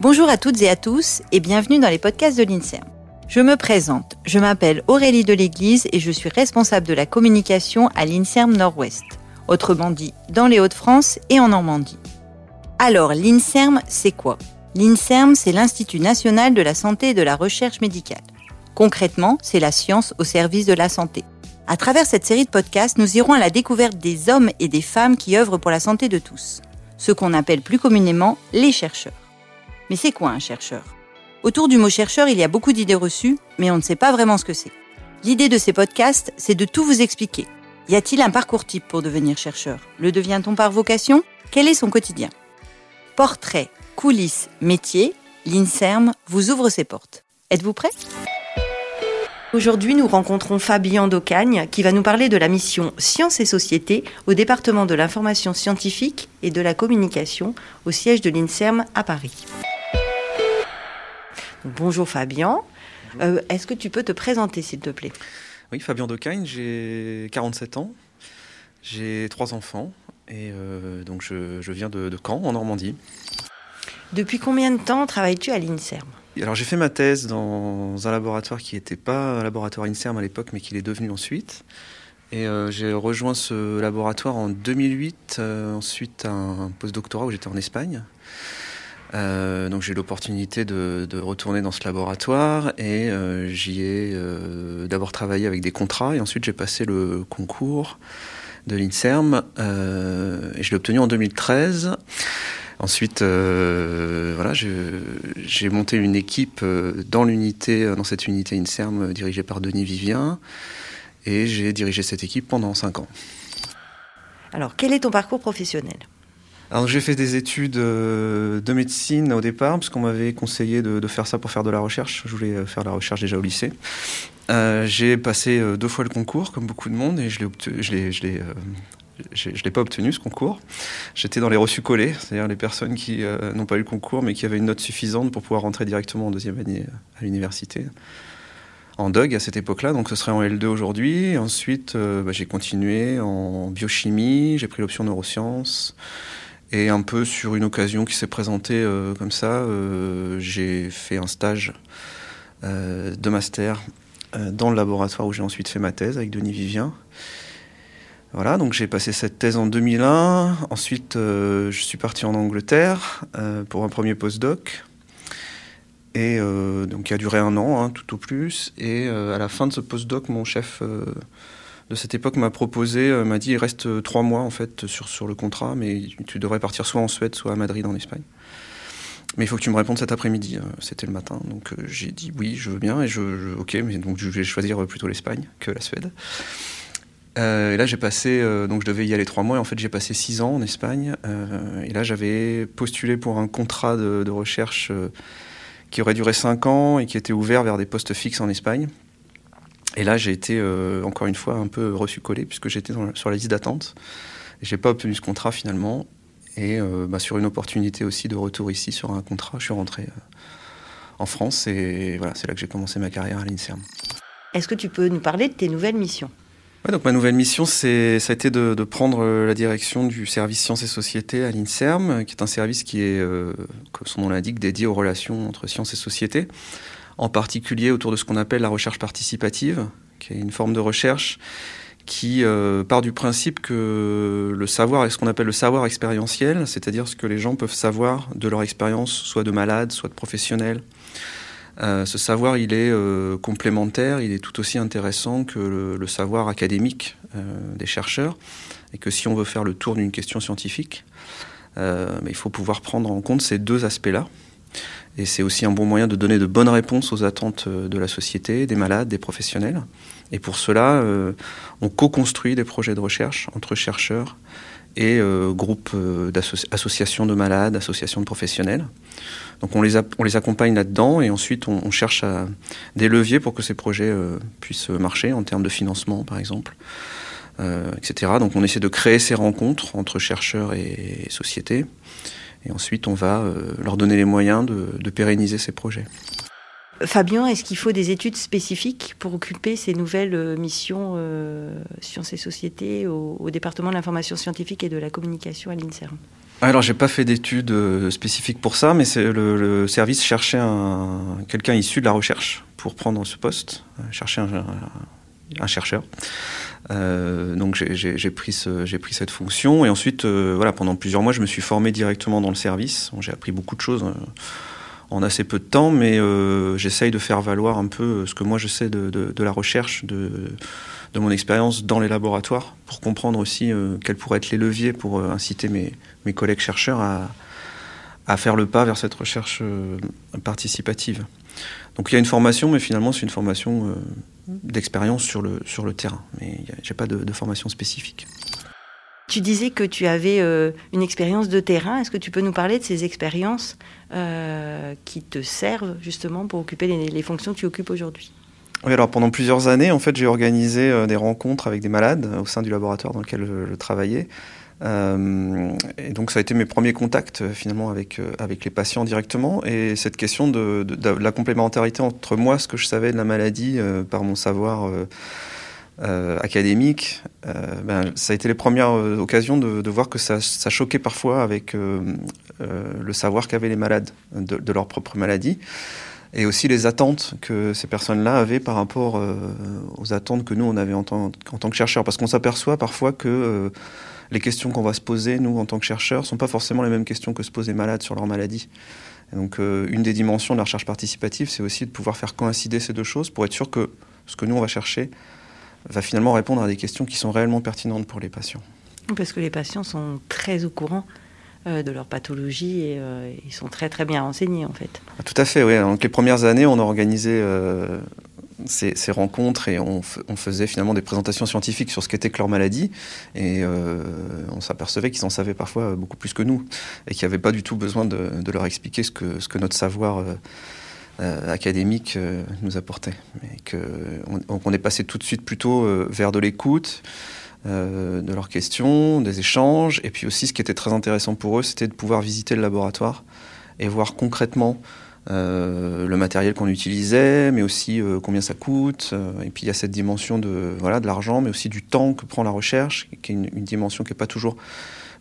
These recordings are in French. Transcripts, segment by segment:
Bonjour à toutes et à tous et bienvenue dans les podcasts de l'INSERM. Je me présente, je m'appelle Aurélie de l'Église et je suis responsable de la communication à l'INSERM Nord-Ouest, autrement dit dans les Hauts-de-France et en Normandie. Alors, l'INSERM, c'est quoi? L'INSERM, c'est l'Institut national de la santé et de la recherche médicale. Concrètement, c'est la science au service de la santé. À travers cette série de podcasts, nous irons à la découverte des hommes et des femmes qui œuvrent pour la santé de tous, ce qu'on appelle plus communément les chercheurs. Mais c'est quoi un chercheur? Autour du mot chercheur, il y a beaucoup d'idées reçues, mais on ne sait pas vraiment ce que c'est. L'idée de ces podcasts, c'est de tout vous expliquer. Y a-t-il un parcours type pour devenir chercheur? Le devient-on par vocation? Quel est son quotidien? Portrait, coulisses, métier, l'INSERM vous ouvre ses portes. Êtes-vous prêts Aujourd'hui, nous rencontrons Fabien Docagne qui va nous parler de la mission Sciences et Société au département de l'information scientifique et de la communication au siège de l'INSERM à Paris. Bonjour Fabien. Euh, est-ce que tu peux te présenter s'il te plaît? Oui, Fabien Docagne, j'ai 47 ans, j'ai trois enfants et euh, donc je, viens de, Caen en Normandie. Depuis combien de temps travailles-tu à l'INSERM? Alors j'ai fait ma thèse dans un laboratoire qui n'était pas un laboratoire INSERM à l'époque, mais qui l'est devenu ensuite. Et euh, j'ai rejoint ce laboratoire en 2008, ensuite un postdoctorat où j'étais en Espagne. Euh, donc j'ai eu l'opportunité de, retourner dans ce laboratoire et euh, j'y ai euh, d'abord travaillé avec des contrats et ensuite j'ai passé le concours de l'INSERM et je l'ai obtenu en 2013. Ensuite, voilà, j'ai monté une équipe dans l'unité, dans cette unité INSERM dirigée par Denis Vivien et j'ai dirigé cette équipe pendant cinq ans. Alors, quel est ton parcours professionnel? Alors j'ai fait des études euh, de médecine au départ, parce qu'on m'avait conseillé de, faire ça pour faire de la recherche. Je voulais euh, faire de la recherche déjà au lycée. Euh, j'ai passé deux fois le concours, comme beaucoup de monde, et je l'ai je l'ai, l'ai pas obtenu ce concours. J'étais dans les reçus collés, c'est-à-dire les personnes qui n'ont pas eu le concours, mais qui avaient une note suffisante pour pouvoir rentrer directement en deuxième année à l'université en DUG à cette époque-là, donc ce serait en L2 aujourd'hui. Ensuite, bah, j'ai continué en biochimie, j'ai pris l'option neurosciences. Et un peu sur une occasion qui s'est présentée euh, comme ça, euh, j'ai fait un stage euh, de master dans le laboratoire où j'ai ensuite fait ma thèse avec Denis Vivien. Voilà, donc j'ai passé cette thèse en 2001. Ensuite, je suis parti en Angleterre pour un premier postdoc. Et donc, qui a duré un an, hein, tout au plus. Et à la fin de ce postdoc, mon chef de cette époque m'a proposé, euh, m'a dit il reste euh, trois mois en fait sur, sur le contrat, mais tu devrais partir soit en Suède, soit à Madrid en Espagne. Mais il faut que tu me répondes cet après-midi. Euh, c'était le matin, donc j'ai dit oui, je veux bien et je, ok, mais donc je vais choisir plutôt l'Espagne que la Suède. et là, j'ai passé, donc je devais y aller trois mois, et en fait, j'ai passé six ans en Espagne. et là, j'avais postulé pour un contrat de recherche qui aurait duré cinq ans et qui était ouvert vers des postes fixes en Espagne. Et là, j'ai été euh, encore une fois un peu reçu collé puisque j'étais sur la liste d'attente. J'ai pas obtenu ce contrat finalement. Et euh, bah, sur une opportunité aussi de retour ici sur un contrat, je suis rentré euh, en France et voilà, c'est là que j'ai commencé ma carrière à l'INSERM. Est-ce que tu peux nous parler de tes nouvelles missions? Ouais, donc ma nouvelle mission, c'est, ça a été de, prendre la direction du service Sciences et Sociétés à l'INSERM, qui est un service qui est, comme son nom l'indique, dédié aux relations entre sciences et société en particulier autour de ce qu'on appelle la recherche participative, qui est une forme de recherche qui euh, part du principe que le savoir est ce qu'on appelle le savoir expérientiel, c'est-à-dire ce que les gens peuvent savoir de leur expérience, soit de malade, soit de professionnel. Euh, ce savoir, il est euh, complémentaire, il est tout aussi intéressant que le, savoir académique des chercheurs, et que si on veut faire le tour d'une question scientifique, il faut pouvoir prendre en compte ces deux aspects-là. Et c'est aussi un bon moyen de donner de bonnes réponses aux attentes euh, de la société, des malades, des professionnels. Et pour cela, euh, on co-construit des projets de recherche entre chercheurs et euh, groupes d'associations de malades, associations de professionnels. Donc on les, accompagne là-dedans et ensuite on, cherche des leviers pour que ces projets puissent marcher en termes de financement par exemple, etc. Donc on essaie de créer ces rencontres entre chercheurs et, et sociétés et ensuite, on va euh, leur donner les moyens de, pérenniser ces projets. Fabien, est-ce qu'il faut des études spécifiques pour occuper ces nouvelles euh, missions euh, sciences et sociétés au, département de l'information scientifique et de la communication à l'INSERM? Alors, j'ai pas fait d'études spécifiques pour ça, mais c'est le, service cherchait quelqu'un issu de la recherche pour prendre ce poste, chercher un, un chercheur. Euh, donc j'ai pris, ce, pris cette fonction et ensuite, euh, voilà, pendant plusieurs mois, je me suis formé directement dans le service. j'ai appris beaucoup de choses euh, en assez peu de temps, mais j'essaye de faire valoir un peu ce que moi je sais de, la recherche, de, mon expérience dans les laboratoires, pour comprendre aussi quels pourraient être les leviers pour inciter mes, collègues chercheurs à faire le pas vers cette recherche participative. Donc il y a une formation, mais finalement c'est une formation d'expérience sur le, sur le terrain. Mais j'ai pas de, formation spécifique. Tu disais que tu avais euh, une expérience de terrain. Est-ce que tu peux nous parler de ces expériences euh, qui te servent justement pour occuper les, fonctions que tu occupes aujourd'hui? Oui, alors pendant plusieurs années, en fait, j'ai organisé euh, des rencontres avec des malades au sein du laboratoire dans lequel je travaillais. Euh, et donc ça a été mes premiers contacts euh, finalement avec, euh, avec les patients directement. Et cette question de, la complémentarité entre moi, ce que je savais de la maladie par mon savoir académique, ben, ça a été les premières occasions de, voir que ça, ça, choquait parfois avec le savoir qu'avaient les malades de, leur propre maladie. Et aussi les attentes que ces personnes-là avaient par rapport aux attentes que nous, on avait en en tant que chercheurs. Parce qu'on s'aperçoit parfois que les questions qu'on va se poser, nous, en tant que chercheurs, ne sont pas forcément les mêmes questions que se posent les malades sur leur maladie. donc, euh, une des dimensions de la recherche participative, c'est aussi de pouvoir faire coïncider ces deux choses pour être sûr que ce que nous, on va chercher va finalement répondre à des questions qui sont réellement pertinentes pour les patients. Parce que les patients sont très au courant euh, de leur pathologie et euh, ils sont très très bien renseignés en fait. Ah, tout à fait, oui. Donc les premières années, on a organisé ces, rencontres et on, faisait finalement des présentations scientifiques sur ce qu'était que leur maladie. Et euh, on s'apercevait qu'ils en savaient parfois beaucoup plus que nous et qu'il n'y avait pas du tout besoin de, leur expliquer ce que, notre savoir euh, euh, académique nous apportait. Et on, est passé tout de suite plutôt vers de l'écoute. de leurs questions, des échanges, et puis aussi ce qui était très intéressant pour eux, c'était de pouvoir visiter le laboratoire et voir concrètement euh, le matériel qu'on utilisait, mais aussi euh, combien ça coûte. Euh, et puis il y a cette dimension de voilà de l'argent, mais aussi du temps que prend la recherche, qui est une, une dimension qui n'est pas toujours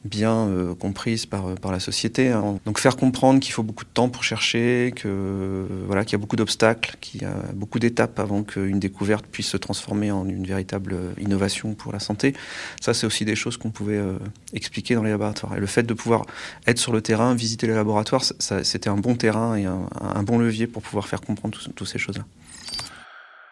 bien euh, comprise par, par la société. Hein. Donc faire comprendre qu'il faut beaucoup de temps pour chercher, que voilà qu'il y a beaucoup d'obstacles, qu'il y a beaucoup d'étapes avant qu'une découverte puisse se transformer en une véritable innovation pour la santé. Ça, c'est aussi des choses qu'on pouvait euh, expliquer dans les laboratoires. Et le fait de pouvoir être sur le terrain, visiter les laboratoires, c'était un bon terrain et un, bon levier pour pouvoir faire comprendre toutes ces choses-là.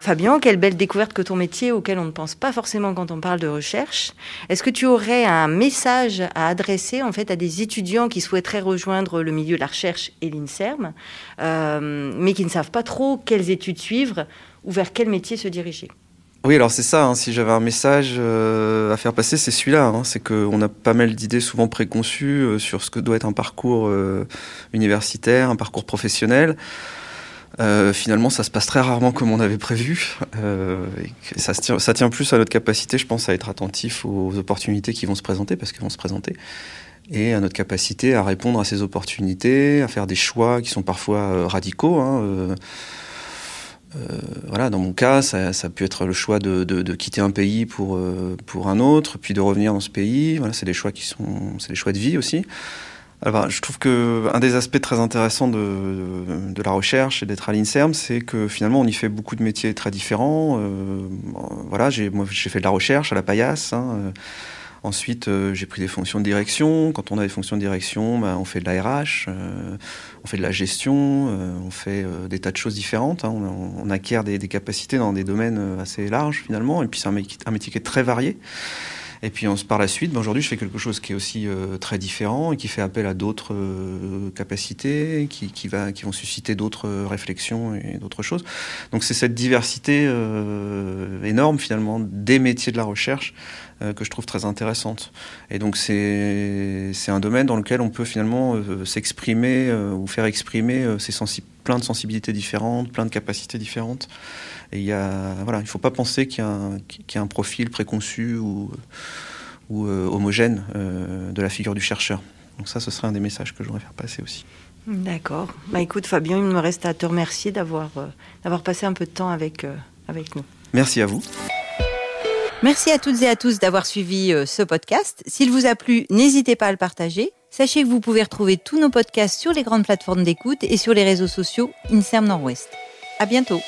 Fabien, quelle belle découverte que ton métier auquel on ne pense pas forcément quand on parle de recherche. Est-ce que tu aurais un message à adresser en fait à des étudiants qui souhaiteraient rejoindre le milieu de la recherche et l'INSERM, euh, mais qui ne savent pas trop quelles études suivre ou vers quel métier se diriger? Oui, alors c'est ça. Hein. si j'avais un message euh, à faire passer, c'est celui-là. Hein. c'est qu'on a pas mal d'idées souvent préconçues euh, sur ce que doit être un parcours universitaire, un parcours professionnel. Euh, finalement, ça se passe très rarement comme on avait prévu. Euh, ça, tient, plus à notre capacité, je pense, à être attentif aux opportunités qui vont se présenter, parce qu'elles vont se présenter, et à notre capacité à répondre à ces opportunités, à faire des choix qui sont parfois euh, radicaux. Hein, voilà, dans mon cas, ça, ça, a pu être le choix de, quitter un pays pour, pour un autre, puis de revenir dans ce pays. Voilà, c'est des choix qui sont, c'est des choix de vie aussi. Alors, je trouve que un des aspects très intéressants de, la recherche et d'être à l'INSERM, c'est que finalement on y fait beaucoup de métiers très différents. Euh, voilà, j'ai moi j'ai fait de la recherche à la paillasse. Hein, euh. Ensuite, euh, j'ai pris des fonctions de direction. Quand on a des fonctions de direction, bah, on fait de la RH, on fait de la gestion, on fait des tas de choses différentes. Hein. On, acquiert des, des, capacités dans des domaines assez larges finalement. Et puis c'est un métier qui est très varié. Et puis par la suite, aujourd'hui, je fais quelque chose qui est aussi euh, très différent et qui fait appel à d'autres euh, capacités, qui, vont susciter d'autres euh, réflexions et d'autres choses. Donc c'est cette diversité énorme finalement des métiers de la recherche que je trouve très intéressante. Et donc c'est un domaine dans lequel on peut finalement s'exprimer ou faire exprimer ses plein de sensibilités différentes, plein de capacités différentes. Et il y a, voilà, il faut pas penser qu'il y, a un profil préconçu ou, ou euh, homogène euh, de la figure du chercheur. Donc ça, ce serait un des messages que je voudrais faire passer aussi. D'accord. Bah écoute, Fabien, il me reste à te remercier d'avoir euh, d'avoir passé un peu de temps avec, avec nous. Merci à vous. Merci à toutes et à tous d'avoir suivi euh, ce podcast. S'il vous a plu, n'hésitez pas à le partager. Sachez que vous pouvez retrouver tous nos podcasts sur les grandes plateformes d'écoute et sur les réseaux sociaux INSERM Nord-Ouest. À bientôt.